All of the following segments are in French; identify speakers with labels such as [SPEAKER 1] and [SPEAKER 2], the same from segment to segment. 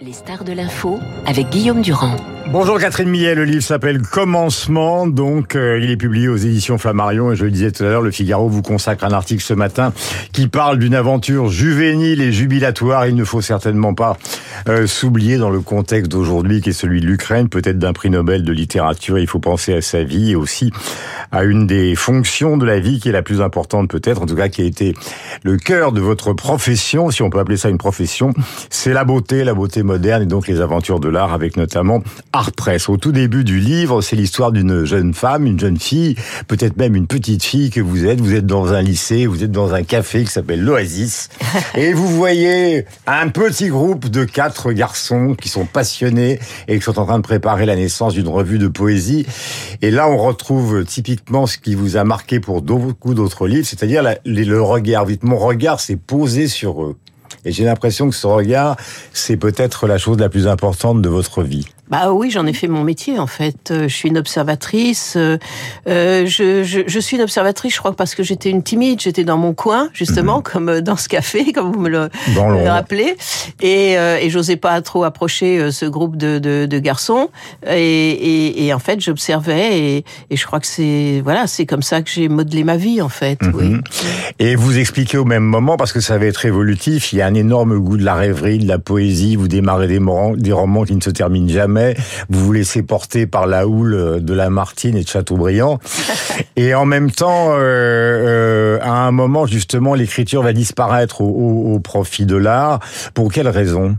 [SPEAKER 1] Les stars de l'info avec Guillaume Durand.
[SPEAKER 2] Bonjour Catherine Millet, le livre s'appelle Commencement, donc euh, il est publié aux éditions Flammarion et je le disais tout à l'heure, le Figaro vous consacre un article ce matin qui parle d'une aventure juvénile et jubilatoire. Il ne faut certainement pas euh, s'oublier dans le contexte d'aujourd'hui qui est celui de l'Ukraine, peut-être d'un prix Nobel de littérature. Il faut penser à sa vie et aussi à une des fonctions de la vie qui est la plus importante peut-être, en tout cas qui a été le cœur de votre profession, si on peut appeler ça une profession, c'est la beauté, la beauté moderne et donc les aventures de l'art avec notamment Art Press. Au tout début du livre, c'est l'histoire d'une jeune femme, une jeune fille, peut-être même une petite fille que vous êtes. Vous êtes dans un lycée, vous êtes dans un café qui s'appelle l'Oasis et vous voyez un petit groupe de quatre garçons qui sont passionnés et qui sont en train de préparer la naissance d'une revue de poésie. Et là, on retrouve typiquement ce qui vous a marqué pour beaucoup d'autres livres, c'est-à-dire le regard. Vite, mon regard s'est posé sur eux. Et j'ai l'impression que ce regard, c'est peut-être la chose la plus importante de votre vie.
[SPEAKER 3] Bah oui, j'en ai fait mon métier en fait. Euh, je suis une observatrice. Euh, euh, je, je, je, suis une observatrice, je crois, parce que j'étais une timide. J'étais dans mon coin, justement, mhm. comme dans ce café, comme vous me le, rappelez. Et, et j'osais pas trop approcher ce groupe de, de, de garçons. Et, et, et, en fait, j'observais. Et, et, je crois que c'est voilà, c'est comme ça que j'ai modelé ma vie en fait. Mhm. Oui.
[SPEAKER 2] Et vous expliquez au même moment, parce que ça va être évolutif. Il y a un énorme goût de la rêverie, de la poésie. Vous démarrez des, des romans qui ne se terminent jamais vous vous laissez porter par la houle euh, de la Martine et de Chateaubriand. et en même temps, euh, euh, à un moment, justement, l'écriture va disparaître au, profit de l'art. Pour quelle raison?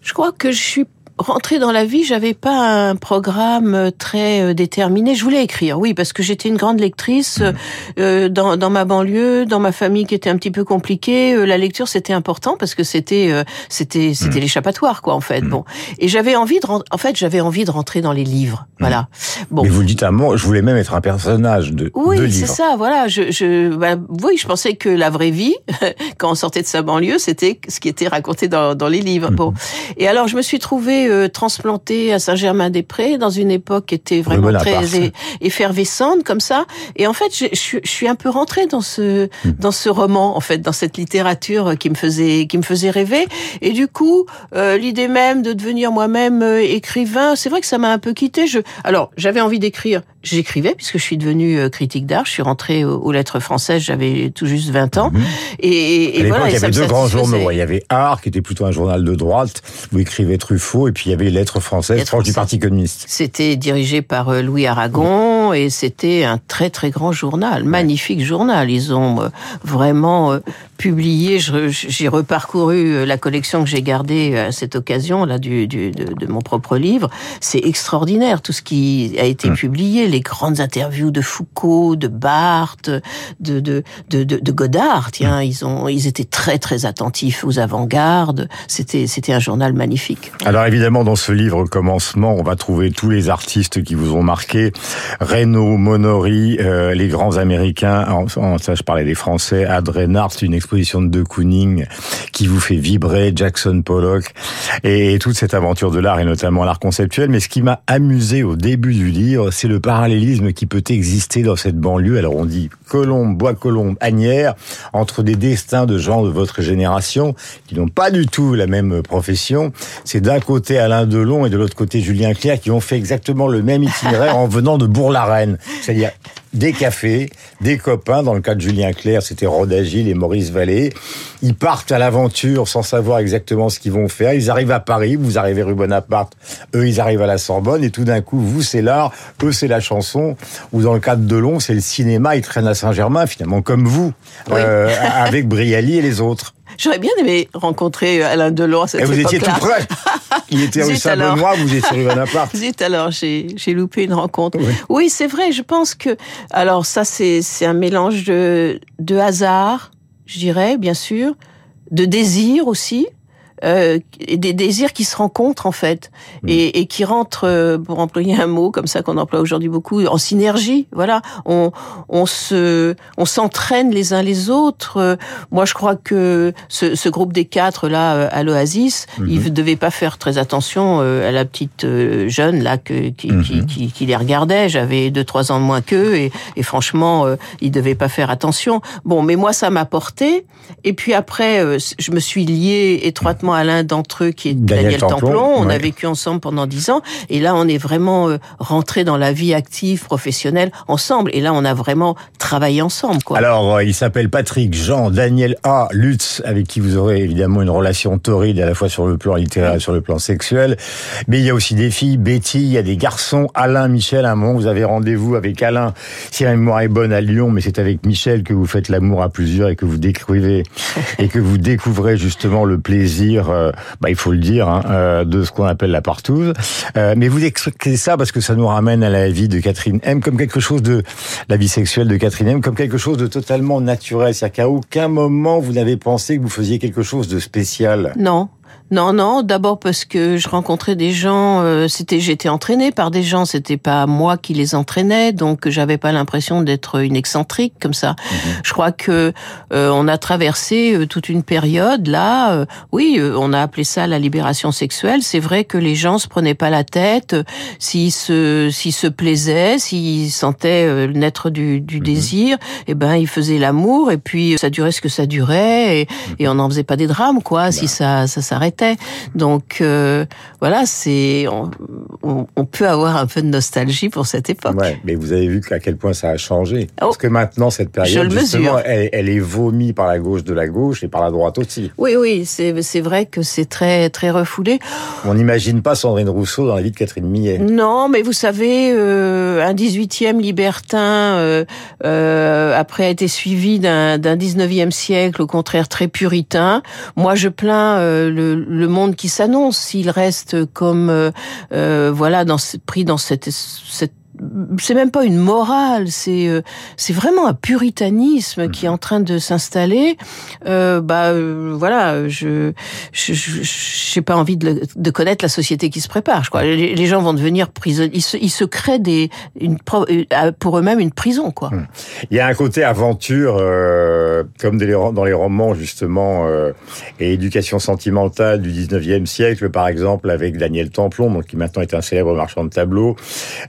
[SPEAKER 3] Je crois que je suis rentrer dans la vie, j'avais pas un programme euh, très euh, déterminé. Je voulais écrire, oui, parce que j'étais une grande lectrice mmh. euh, dans, dans, ma banlieue, dans ma famille qui était un petit peu compliquée. la lecture c'était important parce que c'était c'était c'était mmh. l'échappatoire quoi en fait. Mmh. Bon, et j'avais envie de en fait j'avais envie de rentrer dans les livres. Voilà.
[SPEAKER 2] Bon. Mais vous le dites à moi, je voulais même être un personnage de
[SPEAKER 3] oui c'est ça. Voilà. Je, je bah, oui je pensais que la vraie vie quand on sortait de sa banlieue c'était ce qui était raconté dans, dans les livres. Bon. Et alors je me suis trouvée euh, transplanté à Saint-Germain-des-Prés dans une époque qui était vraiment très effervescente comme ça. Et en fait, je, je, suis un peu rentrée dans ce hmm. dans ce roman, en fait, dans cette littérature qui me faisait qui me faisait rêver. Et du coup, euh, l'idée même de devenir moi-même euh, écrivain, c'est vrai que ça m'a un peu quitté. Je alors j'avais envie d'écrire j'écrivais puisque je suis devenue euh, critique d'art. Je suis rentrée aux, lettres françaises, j'avais tout juste 20 ans. Mhm.
[SPEAKER 2] Et, et voilà, il y avait deux grands journaux. Il y avait Art, qui était plutôt un journal de droite, où écrivait Truffaut, et puis il y avait Lettres françaises, proche du Parti communiste.
[SPEAKER 3] C'était dirigé par euh, Louis Aragon, et c'était un très très grand journal, magnifique journal. Ils ont euh, vraiment publié, j'ai reparcouru la collection que j'ai gardée à cette occasion là du, du de, de, mon propre livre. C'est extraordinaire tout ce qui a été hum. publié les grandes interviews de Foucault, de Barthes, de, de, de, de Godard. Tiens, ils, ont, ils étaient très, très attentifs aux avant-gardes. C'était, c'était un journal magnifique.
[SPEAKER 2] Alors évidemment, dans ce livre Commencement, on va trouver tous les artistes qui vous ont marqué. Reno, Monori, euh, les grands Américains, en, ça je parlais des Français, Ad Reinhardt, une exposition de De Kooning qui vous fait vibrer, Jackson Pollock, et, toute cette aventure de l'art, et notamment l'art conceptuel. Mais ce qui m'a amusé au début du livre, c'est le parallélisme qui peut exister dans cette banlieue. Alors on dit Colombe, Bois-Colombe, Agnières, entre des destins de gens de votre génération qui n'ont pas du tout la même profession. C'est d'un côté Alain Delon et de l'autre côté Julien Clerc qui ont fait exactement le même itinéraire en venant de C'est-à-dire des cafés, des copains. Dans le cas de Julien Clerc, c'était Rod Agile et Maurice Vallée. Ils partent à l'aventure sans savoir exactement ce qu'ils vont faire. Ils arrivent à Paris, vous arrivez rue Bonaparte, eux ils arrivent à la Sorbonne et tout d'un coup, vous c'est l'art, eux c'est la chanson. Ou dans le cas de Delon, c'est le cinéma, ils traînent à Saint-Germain finalement comme vous, euh, avec Brialy et les autres.
[SPEAKER 3] J'aurais bien aimé rencontrer Alain Delon à cette
[SPEAKER 2] Et vous étiez tout près. Il était rue Saint-Benoît, vous étiez rue Bonaparte.
[SPEAKER 3] Zut alors, j'ai loupé une rencontre. Oui, c'est vrai, je pense que... Alors ça, c'est un mélange de, de hasard, je dirais, bien sûr, de désir aussi, euh, des désirs qui se rencontrent en fait mm. et, et, qui rentrent, euh, pour employer un mot comme ça qu'on emploie aujourd'hui beaucoup, en synergie. Voilà, on, on se, on s'entraîne les uns les autres. Moi, je crois que ce, ce groupe des quatre là euh, à l'Oasis, mm-hmm. ils devaient pas faire très attention euh, à la petite jeune là que, qui, mm-hmm. qui, qui, les regardait. J'avais deux trois ans de moins qu'eux et, et franchement, ils devaient pas faire attention. Bon, mais moi, ça m'a porté. Et puis après, je me suis liée étroitement parfaitement à l'un d'entre eux qui est Daniel, Templon. On a vécu ensemble pendant dix ans. Et là, on est vraiment euh, rentré dans la vie active, professionnelle, ensemble. Et là, on a vraiment travaillé ensemble. Quoi.
[SPEAKER 2] Alors, euh, il s'appelle Patrick Jean Daniel A. Lutz, avec qui vous aurez évidemment une relation torride à la fois sur le plan littéraire et sur le plan sexuel. Mais il y a aussi des filles, Betty, il y a des garçons, Alain, Michel, un moment, vous avez rendez-vous avec Alain, si la mémoire est bonne, à Lyon, mais c'est avec Michel que vous faites l'amour à plusieurs et que vous décrivez et que vous découvrez justement le plaisir, euh, bah, il faut le dire, hein, euh, de ce qu'on appelle la partouze. Euh, mais vous expliquez ça parce que ça nous ramène à la vie de Catherine M comme quelque chose de la vie sexuelle de Catherine M comme quelque chose de totalement naturel, c'est-à-dire qu'à aucun moment vous n'avez pensé que vous faisiez quelque chose de spécial.
[SPEAKER 3] Non, non, non. D'abord parce que je rencontrais des gens. Euh, c'était, j'étais entraînée par des gens. C'était pas moi qui les entraînais, donc j'avais pas l'impression d'être une excentrique comme ça. Mhm. Je crois que euh, on a traversé euh, toute une période là. oui, on a appelé ça la libération sexuelle. C'est vrai que les gens se prenaient pas la tête s'ils se s'ils se plaisaient, s'ils sentaient naître du, du mhm. désir. Eh ben, ils faisaient l'amour et puis ça durait ce que ça durait et, mhm. et on n'en faisait pas des drames quoi. Si bah. ça ça s'arrêtait donc euh, voilà, c'est on, peut avoir un peu de nostalgie pour cette époque.
[SPEAKER 2] Ouais, mais vous avez vu à quel point ça a changé. Oh, Parce que maintenant cette période, justement, elle, est vomie par la gauche de la gauche et par la droite aussi.
[SPEAKER 3] Oui, oui, c'est vrai que c'est très très refoulé.
[SPEAKER 2] On n'imagine pas Sandrine Rousseau dans la vie de Catherine Millet.
[SPEAKER 3] Non, mais vous savez, euh, un 18e libertin euh, euh, après a été suivi d'un 19e siècle, au contraire très puritain. Moi, je plains le, le monde qui s'annonce, s'il reste comme euh, euh, voilà dans pris dans cette, cette c'est même pas une morale, c'est euh, c'est vraiment un puritanisme qui est en train de s'installer. Euh, bah euh, voilà, je j'ai pas envie de, de, connaître la société qui se prépare. Je crois les, les gens vont devenir prisonniers. Ils se, ils se créent des une pour eux-mêmes une prison quoi. Hmm.
[SPEAKER 2] Il y a un côté aventure comme dans les romans justement et éducation sentimentale du 19e siècle par exemple avec Daniel Templon donc qui maintenant est un célèbre marchand de tableaux.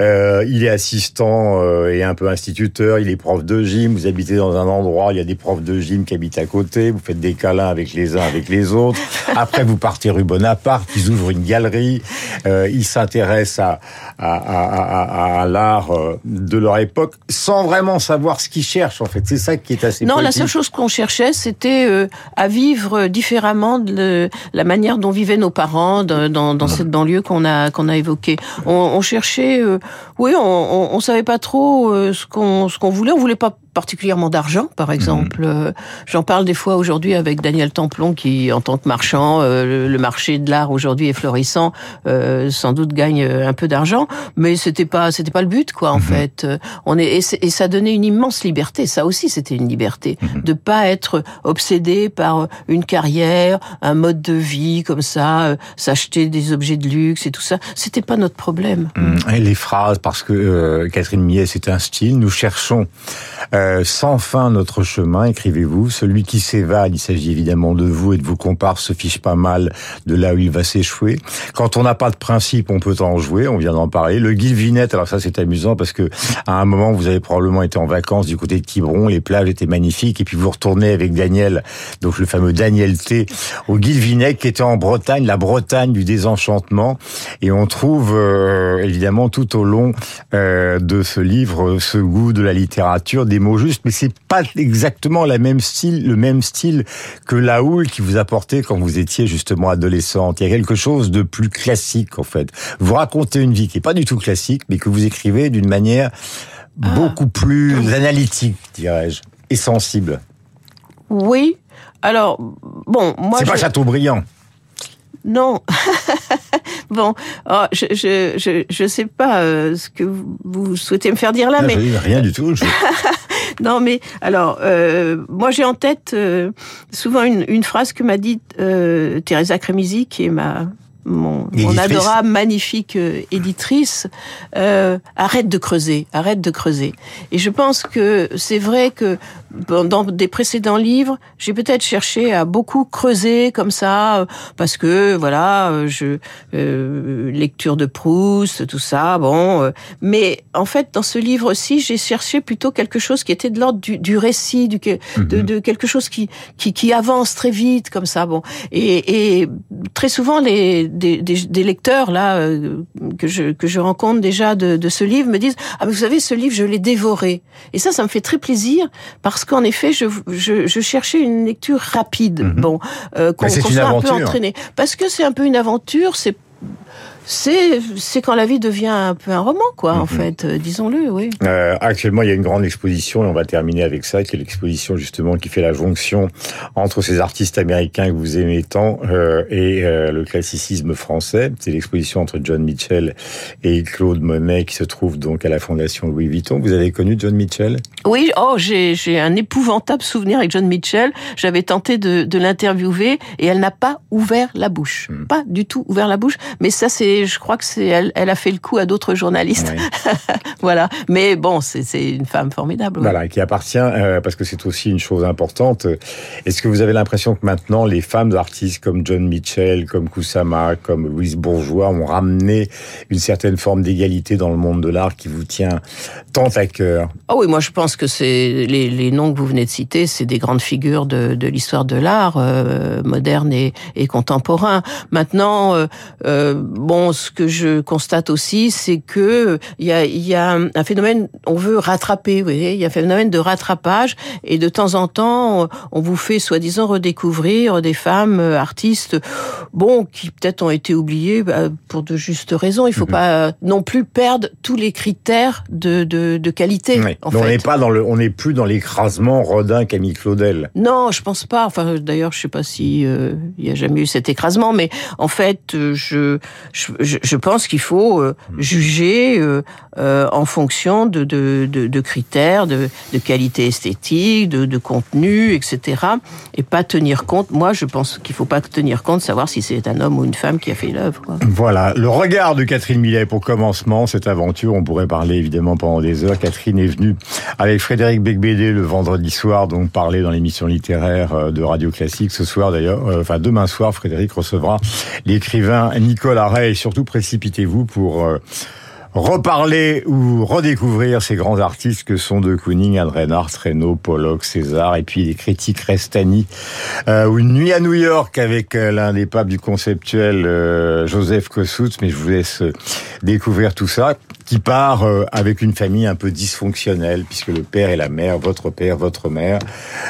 [SPEAKER 2] Euh, il est assistant euh, et un peu instituteur, il est prof de gym, vous habitez dans un endroit, il y a des profs de gym qui habitent à côté, vous faites des câlins avec les uns, avec les autres. Après, vous partez rue Bonaparte, ils ouvrent une galerie, euh, ils s'intéressent à, à, à, à, l'art euh, de leur époque sans vraiment savoir ce qu'ils cherchent, en fait. C'est ça qui est assez
[SPEAKER 3] Non, la seule chose qu'on cherchait, c'était à vivre différemment de la manière dont vivaient nos parents dans, dans, cette banlieue qu'on a, qu'on a évoquée. On, on cherchait, oui, on, on, savait pas trop euh, ce qu'on ce qu'on voulait. On voulait pas particulièrement d'argent, par mhm. exemple. Euh, j'en parle des fois aujourd'hui avec Daniel Templon, qui, en tant que marchand, euh, le marché de l'art aujourd'hui est florissant, euh, sans doute gagne un peu d'argent, mais c'était pas, c'était pas le but, quoi, en mhm. fait. On est, et, ça donnait une immense liberté. Ça aussi, c'était une liberté mhm. de pas être obsédé par une carrière, un mode de vie comme ça, s'acheter des objets de luxe et tout ça. C'était pas notre problème.
[SPEAKER 2] Et les phrases, parce que Catherine Millet, c'est un style. Nous cherchons. Euh, sans fin notre chemin, écrivez-vous. Celui qui s'évade, il s'agit évidemment de vous et de vos comparses, se fiche pas mal de là où il va s'échouer. Quand on n'a pas de principe, on peut en jouer, on vient d'en parler. Le Guilvinette, alors ça c'est amusant parce que à un moment vous avez probablement été en vacances du côté de Quiberon, les plages étaient magnifiques et puis vous retournez avec Daniel, donc le fameux Daniel T, au Guilvinec qui était en Bretagne, la Bretagne du désenchantement et on trouve euh, évidemment tout au long euh, de ce livre ce goût de la littérature, des mots juste, mais c'est pas exactement la même style, le même style que la houle qui vous apportait quand vous étiez justement adolescente. Il y a quelque chose de plus classique en fait. Vous racontez une vie qui est pas du tout classique, mais que vous écrivez d'une manière ah. beaucoup plus analytique, dirais-je, et sensible.
[SPEAKER 3] Oui. Alors, bon, moi.
[SPEAKER 2] C'est pas Chateaubriand.
[SPEAKER 3] Non. bon, oh, je, je, je, je, sais pas euh, ce que vous souhaitez me faire dire là, mais
[SPEAKER 2] rien du tout.
[SPEAKER 3] non, mais alors, euh, moi j'ai en tête euh, souvent une, phrase que m'a dite euh, Teresa Cremisi, qui est ma mon, mon adorable, magnifique euh, éditrice, euh, arrête de creuser, arrête de creuser. Et je pense que c'est vrai que dans des précédents livres, j'ai peut-être cherché à beaucoup creuser comme ça, euh, parce que voilà, euh, je euh, lecture de Proust, tout ça, bon. mais en fait, dans ce livre-ci, j'ai cherché plutôt quelque chose qui était de l'ordre du, du, récit, du, de, mhm. de, quelque chose qui, qui, qui avance très vite, comme ça, bon. Et, et très souvent, les des, des, des lecteurs là que je que je rencontre déjà de, de ce livre me disent ah mais vous savez ce livre je l'ai dévoré. Et ça, ça me fait très plaisir parce qu'en effet, je, je, je, cherchais une lecture rapide, mhm. bon,
[SPEAKER 2] euh, qu'on soit un peu
[SPEAKER 3] entraîné. Parce que c'est un peu une aventure, c'est c'est c'est quand la vie devient un peu un roman, quoi, en mhm. fait, euh, disons-le, oui.
[SPEAKER 2] Euh, actuellement, il y a une grande exposition, et on va terminer avec ça, qui est l'exposition justement qui fait la jonction entre ces artistes américains que vous aimez tant euh, et le classicisme français. C'est l'exposition entre John Mitchell et Claude Monet qui se trouve donc à la Fondation Louis Vuitton. Vous avez connu John Mitchell?
[SPEAKER 3] Oui, oh, j'ai un épouvantable souvenir avec John Mitchell. J'avais tenté de, de l'interviewer et elle n'a pas ouvert la bouche, hmm. pas du tout ouvert la bouche. Mais ça, c'est je crois que c'est elle, elle a fait le coup à d'autres journalistes. voilà. Mais bon, c'est une femme formidable.
[SPEAKER 2] Voilà, qui appartient euh, parce que c'est aussi une chose importante. Est-ce que vous avez l'impression que maintenant les femmes artistes comme John Mitchell, comme Kusama, comme Louise Bourgeois ont ramené une certaine forme d'égalité dans le monde de l'art qui vous tient tant à cœur?
[SPEAKER 3] Oh oui, moi je pense que c'est les, les, noms que vous venez de citer, c'est des grandes figures de, l'histoire de l'art euh, moderne et, et, contemporain. Maintenant, euh, euh ce que je constate aussi, c'est que il y a, y a, un phénomène, on veut rattraper, vous voyez, il y a un phénomène de rattrapage, et de temps en temps, on vous fait soi-disant redécouvrir des femmes euh, artistes, bon, qui peut-être ont été oubliées bah, pour de justes raisons. Il faut mhm. pas non plus perdre tous les critères de, de, de qualité.
[SPEAKER 2] on n'est pas dans le, on n'est plus dans l'écrasement Rodin Camille Claudel.
[SPEAKER 3] Non, je pense pas. Enfin, d'ailleurs, je sais pas si euh, il y a jamais eu cet écrasement, mais en fait, je, je je, pense qu'il faut euh, juger euh, euh, en fonction de, de, de, critères de, de, qualité esthétique, de, de, contenu, etc. Et pas tenir compte. Moi, je pense qu'il faut pas tenir compte, savoir si c'est un homme ou une femme qui a fait l'œuvre.
[SPEAKER 2] Voilà, le regard de Catherine Millet pour commencement cette aventure. On pourrait parler évidemment pendant des heures. Catherine est venue avec Frédéric Becbédé le vendredi soir, donc parler dans l'émission littéraire de Radio Classique. Ce soir d'ailleurs, enfin demain soir, Frédéric recevra l'écrivain Nicolas Rey surtout précipitez-vous pour euh, reparler ou redécouvrir ces grands artistes que sont De Kooning, Adrenard, Reynaud, Pollock, César, et puis les critiques Restani, euh, ou une nuit à New York avec euh, l'un des papes du conceptuel Joseph Kossutz, mais je vous laisse découvrir tout ça, qui part avec une famille un peu dysfonctionnelle, puisque le père et la mère, votre père, votre mère,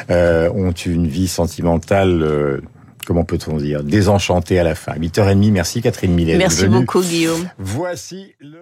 [SPEAKER 2] ont une vie sentimentale comment peut-on dire, désenchanté à la fin. 8h30, merci Catherine Millet.
[SPEAKER 3] Merci beaucoup Guillaume.
[SPEAKER 2] Voici le...